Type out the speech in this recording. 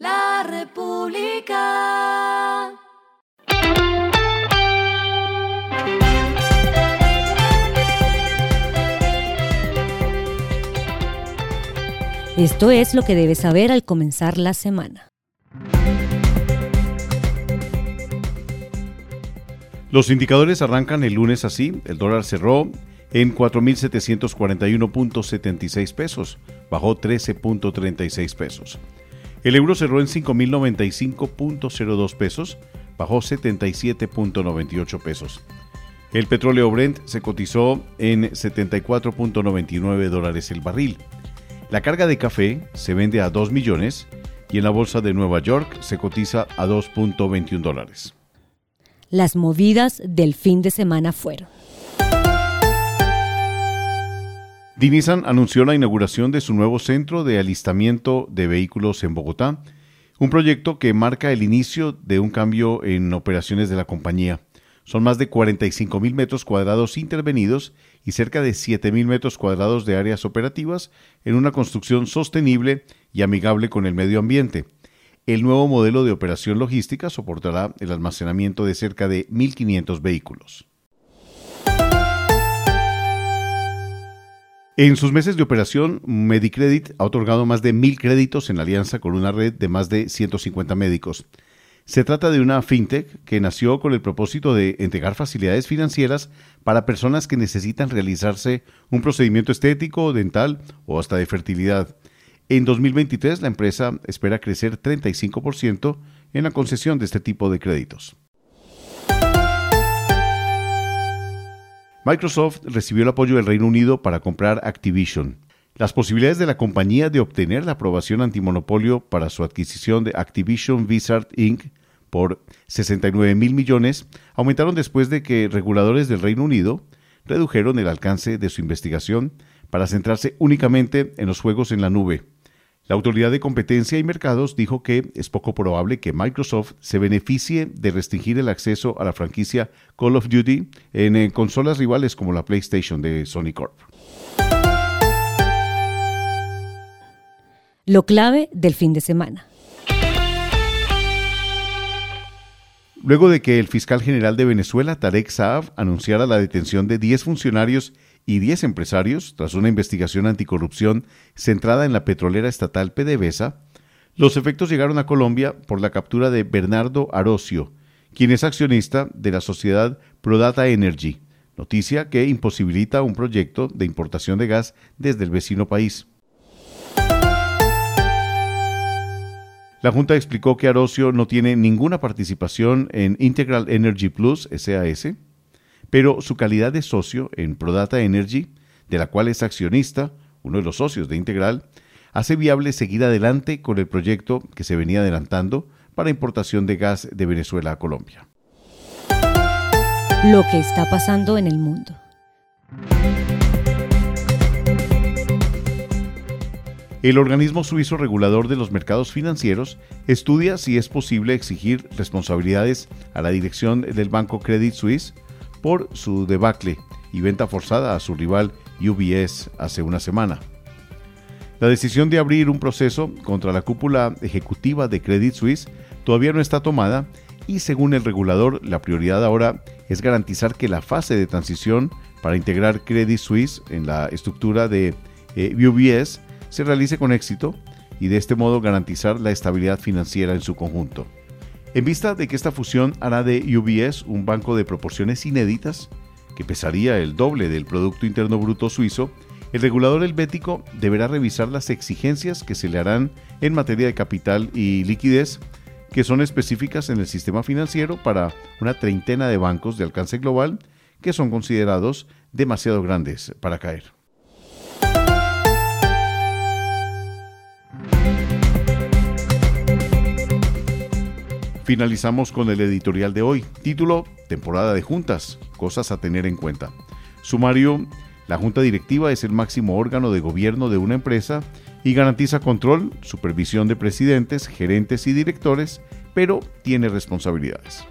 La República. Esto es lo que debes saber al comenzar la semana. Los indicadores arrancan el lunes así. El dólar cerró en 4.741.76 pesos, bajó 13.36 pesos. El euro cerró en 5.095.02 pesos, bajó 77.98 pesos. El petróleo Brent se cotizó en 74.99 dólares el barril. La carga de café se vende a 2 millones y en la bolsa de Nueva York se cotiza a 2.21 dólares. Las movidas del fin de semana fueron. Dinisan anunció la inauguración de su nuevo centro de alistamiento de vehículos en Bogotá, un proyecto que marca el inicio de un cambio en operaciones de la compañía. Son más de 45 mil metros cuadrados intervenidos y cerca de 7 mil metros cuadrados de áreas operativas en una construcción sostenible y amigable con el medio ambiente. El nuevo modelo de operación logística soportará el almacenamiento de cerca de 1.500 vehículos. En sus meses de operación, Medicredit ha otorgado más de mil créditos en alianza con una red de más de 150 médicos. Se trata de una fintech que nació con el propósito de entregar facilidades financieras para personas que necesitan realizarse un procedimiento estético, dental o hasta de fertilidad. En 2023 la empresa espera crecer 35% en la concesión de este tipo de créditos. Microsoft recibió el apoyo del Reino Unido para comprar Activision. Las posibilidades de la compañía de obtener la aprobación antimonopolio para su adquisición de Activision Blizzard Inc. por 69 mil millones aumentaron después de que reguladores del Reino Unido redujeron el alcance de su investigación para centrarse únicamente en los juegos en la nube. La Autoridad de Competencia y Mercados dijo que es poco probable que Microsoft se beneficie de restringir el acceso a la franquicia Call of Duty en, eh, consolas rivales como la PlayStation de Sony Corp. Lo clave del fin de semana. Luego de que el fiscal general de Venezuela, Tarek Saab, anunciara la detención de 10 funcionarios y 10 empresarios, tras una investigación anticorrupción centrada en la petrolera estatal PDVSA, los efectos llegaron a Colombia por la captura de Bernardo Arocio, quien es accionista de la sociedad Prodata Energy, noticia que imposibilita un proyecto de importación de gas desde el vecino país. La Junta explicó que Arocio no tiene ninguna participación en Integral Energy Plus SAS, pero su calidad de socio en Prodata Energy, de la cual es accionista, uno de los socios de Integral, hace viable seguir adelante con el proyecto que se venía adelantando para importación de gas de Venezuela a Colombia. Lo que está pasando en el mundo. El organismo suizo regulador de los mercados financieros estudia si es posible exigir responsabilidades a la dirección del banco Credit Suisse por su debacle y venta forzada a su rival UBS hace una semana. La decisión de abrir un proceso contra la cúpula ejecutiva de Credit Suisse todavía no está tomada y según el regulador la prioridad ahora es garantizar que la fase de transición para integrar Credit Suisse en la estructura de eh, UBS se realice con éxito y de este modo garantizar la estabilidad financiera en su conjunto. En vista de que esta fusión hará de UBS un banco de proporciones inéditas, que pesaría el doble del Producto Interno Bruto suizo, el regulador helvético deberá revisar las exigencias que se le harán en materia de capital y liquidez, que son específicas en el sistema financiero para una treintena de bancos de alcance global que son considerados demasiado grandes para caer. Finalizamos con el editorial de hoy, título Temporada de Juntas, cosas a tener en cuenta. Sumario, la Junta Directiva es el máximo órgano de gobierno de una empresa y garantiza control, supervisión de presidentes, gerentes y directores, pero tiene responsabilidades.